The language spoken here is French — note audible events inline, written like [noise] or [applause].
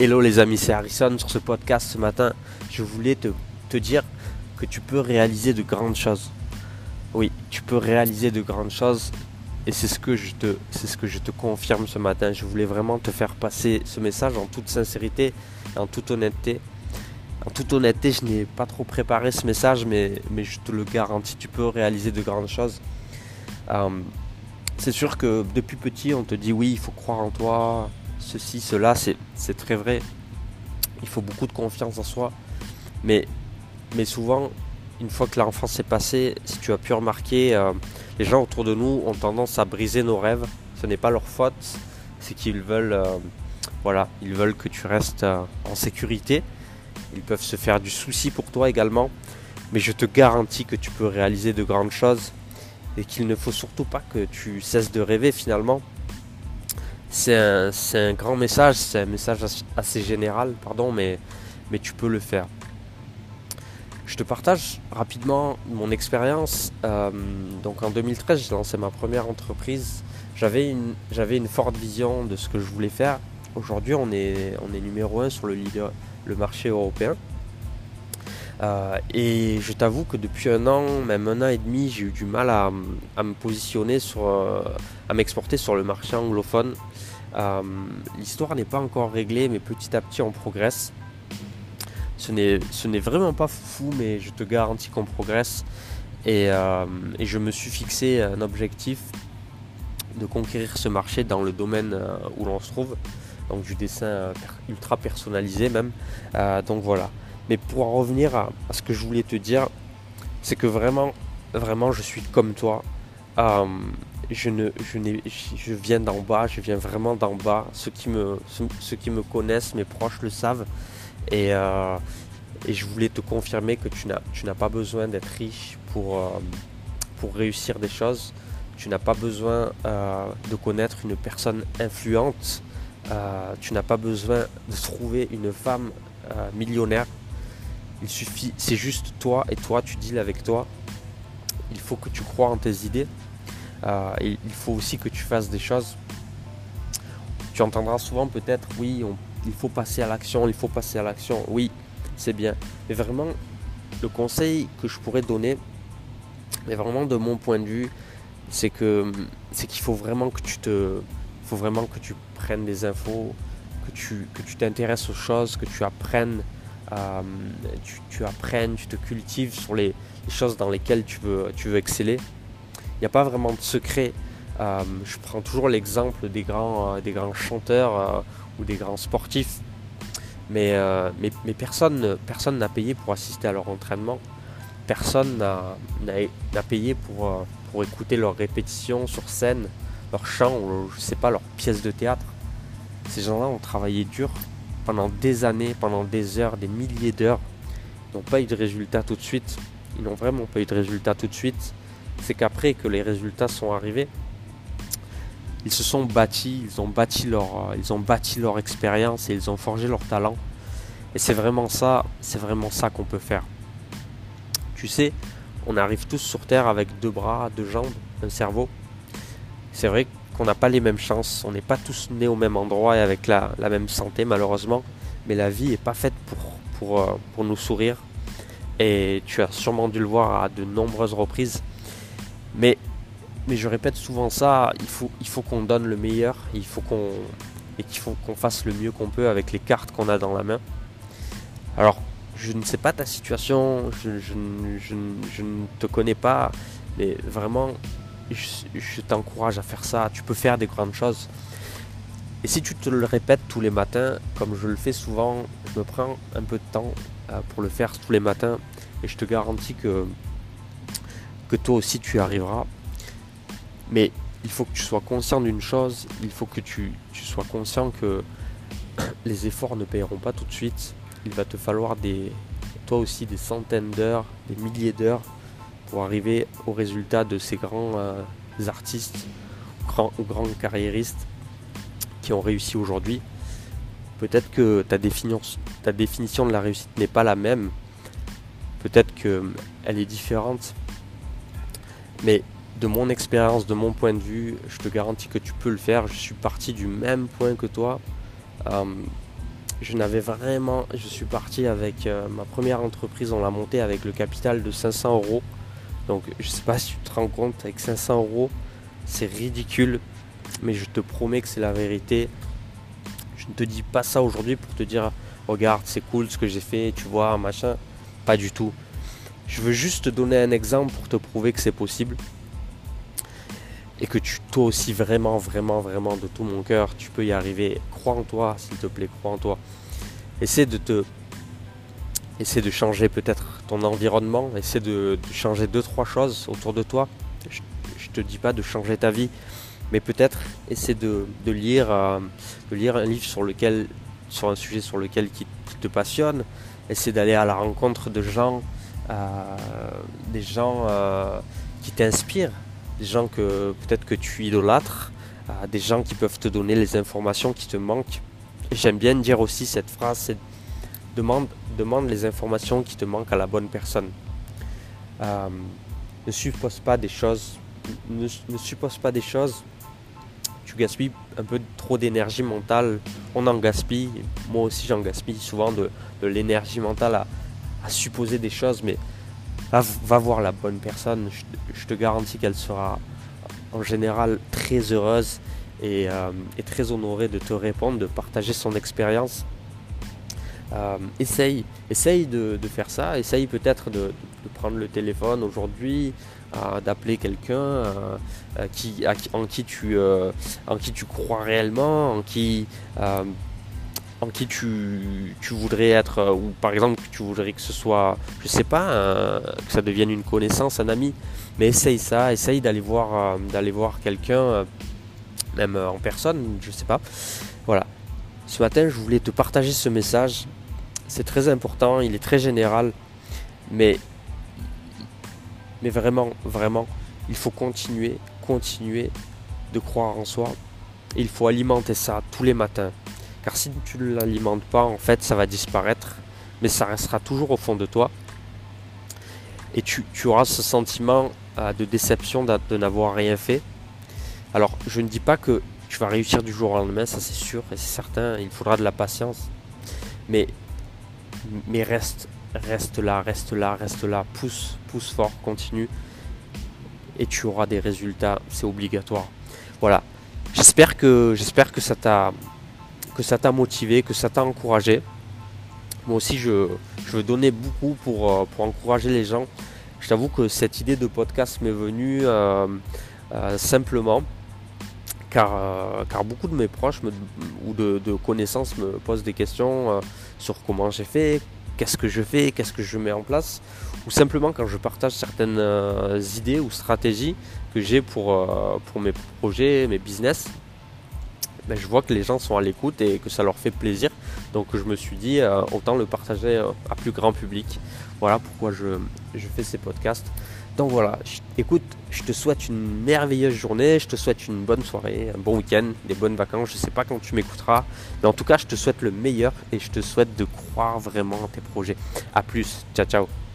Hello les amis, c'est Harrison sur ce podcast ce matin. Je voulais te, dire que tu peux réaliser de grandes choses. Oui, tu peux réaliser de grandes choses et c'est ce que je te c'est ce que je te confirme ce matin. Je voulais vraiment te faire passer ce message en toute sincérité, en toute honnêteté. En toute honnêteté, je n'ai pas trop préparé ce message, mais, mais je te le garantis, tu peux réaliser de grandes choses. Euh, c'est sûr que depuis petit, on te dit oui, il faut croire en toi, ceci, cela, c'est très vrai. Il faut beaucoup de confiance en soi. Mais, souvent, une fois que l'enfance est passée, si tu as pu remarquer, euh, les gens autour de nous ont tendance à briser nos rêves. Ce n'est pas leur faute, c'est qu'ils veulent, euh, voilà, veulent que tu restes euh, en sécurité. Ils peuvent se faire du souci pour toi également. Mais je te garantis que tu peux réaliser de grandes choses et qu'il ne faut surtout pas que tu cesses de rêver finalement c'est un, grand message, c'est un message assez général, pardon, mais, tu peux le faire. Je te partage rapidement mon expérience. Euh, donc en 2013, j'ai lancé ma première entreprise. J'avais une, forte vision de ce que je voulais faire. Aujourd'hui, on est, numéro un sur le, marché européen. Euh, et je t'avoue que depuis un an, même un an et demi, j'ai eu du mal à, me positionner sur, euh, à m'exporter sur le marché anglophone. Euh, l'histoire n'est pas encore réglée, mais petit à petit on progresse. Ce n'est vraiment pas fou, mais je te garantis qu'on progresse. Et, et, je me suis fixé un objectif de conquérir ce marché dans le domaine où l'on se trouve, donc du dessin ultra personnalisé même. donc voilà. Mais pour en revenir à, ce que je voulais te dire, c'est que vraiment, vraiment, je suis comme toi. Euh, je, ne, je, je viens d'en bas, je viens vraiment d'en bas. Ceux qui, me, ceux, qui me connaissent, mes proches le savent. Et, euh, et je voulais te confirmer que tu n'as, pas besoin d'être riche pour, euh, pour réussir des choses. Tu n'as pas besoin de connaître une personne influente. tu n'as pas besoin de trouver une femme millionnaire il suffit, c'est juste toi et toi, tu deals avec toi. Il faut que tu crois en tes idées. Euh, il faut aussi que tu fasses des choses. Tu entendras souvent peut-être, oui, il faut passer à l'action, il faut passer à l'action. Oui, c'est bien. Mais vraiment, le conseil que je pourrais donner, mais vraiment de mon point de vue, c'est que c'est qu'il faut vraiment que tu te, faut vraiment que tu prennes des infos, que tu que tu t'intéresses aux choses, que tu apprennes euh, tu, apprennes, tu te cultives sur les, choses dans lesquelles tu veux, tu veux exceller. Il n'y a pas vraiment de secret. Euh, je prends toujours l'exemple des grands, euh, des grands chanteurs ou des grands sportifs. Mais, mais, personne n'a payé pour assister à leur entraînement. Personne n'a payé pour, pour écouter leurs répétitions sur scène, leur chant ou je sais pas, leurs pièces de théâtre. Ces gens-là ont travaillé dur pendant des années, pendant des heures, des milliers d'heures, ils n'ont pas eu de résultats tout de suite. Ils n'ont vraiment pas eu de résultats tout de suite. C'est qu'après que les résultats sont arrivés, ils se sont bâtis, ils ont bâti leur, ils ont bâti leur expérience et ils ont forgé leur talent. Et c'est vraiment ça, c'est vraiment ça qu'on peut faire. Tu sais, on arrive tous sur Terre avec deux bras, deux jambes, un cerveau. C'est vrai qu'on n'a pas les mêmes chances. On n'est pas tous nés au même endroit et avec la, même santé malheureusement. Mais la vie n'est pas faite pour, pour, euh, pour nous sourire. Et tu as sûrement dû le voir à de nombreuses reprises. Mais, mais je répète souvent ça, il faut, il faut qu'on donne le meilleur, il faut qu'on et qu'il faut qu'on fasse le mieux qu'on peut avec les cartes qu'on a dans la main. Alors, je ne sais pas ta situation, je, je, je ne te connais pas, mais vraiment, je, t'encourage à faire ça. Tu peux faire des grandes choses. Et si tu te le répètes tous les matins, comme je le fais souvent, je me prends un peu de temps euh, pour le faire tous les matins. Et je te garantis que, que toi aussi tu arriveras. Mais il faut que tu sois conscient d'une chose, il faut que tu, tu, sois conscient que [coughs] les efforts ne paieront pas tout de suite. Il va te falloir des, toi aussi des centaines d'heures, des milliers d'heures pour arriver au résultat de ces grands euh, artistes grands, ou grands carriéristes qui ont réussi aujourd'hui. Peut-être que ta définition, ta définition de la réussite n'est pas la même. Peut-être qu'elle est différente. Mais de mon expérience, de mon point de vue, je te garantis que tu peux le faire. Je suis parti du même point que toi. Euh, je n'avais vraiment. Je suis parti avec euh, ma première entreprise, on l'a montée avec le capital de 500 euros. Donc je sais pas si tu te rends compte, avec 500 euros, c'est ridicule. Mais je te promets que c'est la vérité. Je ne te dis pas ça aujourd'hui pour te dire regarde, c'est cool ce que j'ai fait, tu vois, machin. Pas du tout. Je veux juste te donner un exemple pour te prouver que c'est possible. Et que tu, toi aussi, vraiment, vraiment, vraiment, de tout mon cœur, tu peux y arriver. Crois en toi, s'il te plaît, crois en toi. Essaie de te. Essaie de changer peut-être ton environnement. Essaie de, changer deux, trois choses autour de toi. Je, ne te dis pas de changer ta vie, mais peut-être essaie de, lire, euh, de lire un livre sur lequel, sur un sujet sur lequel qui, te passionne. Essaie d'aller à la rencontre de gens, des gens euh, qui t'inspirent, des gens que peut-être que tu idolâtres, des gens qui peuvent te donner les informations qui te manquent. J'aime bien dire aussi cette phrase, c'est demande, les informations qui te manquent à la bonne personne. ne suppose pas des choses ne, pas des choses, tu gaspilles un peu trop d'énergie mentale. On en gaspille, moi aussi j'en gaspille souvent de, l'énergie mentale à, supposer des choses, mais va, voir la bonne personne. Je, te garantis qu'elle sera en général très heureuse et, euh, très honorée de te répondre, de partager son expérience. Euh, essaye, essaye de, faire ça, essaye peut-être de, prendre le téléphone aujourd'hui, d'appeler quelqu'un euh, euh, qui, en, qui tu, euh, en qui tu crois réellement, en qui, en qui tu, tu, voudrais être, ou par exemple que tu voudrais que ce soit, je sais pas, que ça devienne une connaissance, un ami, mais essaye ça, essaye d'aller voir, voir quelqu'un, même en personne, je sais pas. Voilà. Ce matin, je voulais te partager ce message. C'est très important, il est très général, mais mais vraiment, vraiment, il faut continuer, continuer de croire en soi. il faut alimenter ça tous les matins. Car si tu ne l'alimentes pas, en fait, ça va disparaître. Mais ça restera toujours au fond de toi. Et tu, auras ce sentiment euh, de déception de, n'avoir rien fait. Alors, je ne dis pas que tu vas réussir du jour au lendemain, ça c'est sûr et c'est certain. Il faudra de la patience. Mais, mais reste, reste là, reste là, reste là, pousse, pousse fort, continue. Et tu auras des résultats, c'est obligatoire. Voilà. J'espère que, j'espère que ça t'a que ça t'a motivé, que ça t'a encouragé. Moi aussi, je, veux donner beaucoup pour, euh, pour encourager les gens. Je t'avoue que cette idée de podcast m'est venue euh, euh, simplement car, beaucoup de mes proches ou de, connaissances me posent des questions sur comment j'ai fait, qu'est-ce que je fais, qu'est-ce que je mets en place, ou simplement quand je partage certaines idées ou stratégies que j'ai pour mes projets, mes business, ben, je vois que les gens sont à l'écoute et que ça leur fait plaisir. Donc je me suis dit, euh, autant le partager à plus grand public. Voilà pourquoi je, je fais ces podcasts. Donc voilà, écoute, je te souhaite une merveilleuse journée, je te souhaite une bonne soirée, un bon week-end, des bonnes vacances. Je ne sais pas quand tu m'écouteras, mais en tout cas, je te souhaite le meilleur et je te souhaite de croire vraiment en tes projets. A plus, ciao ciao.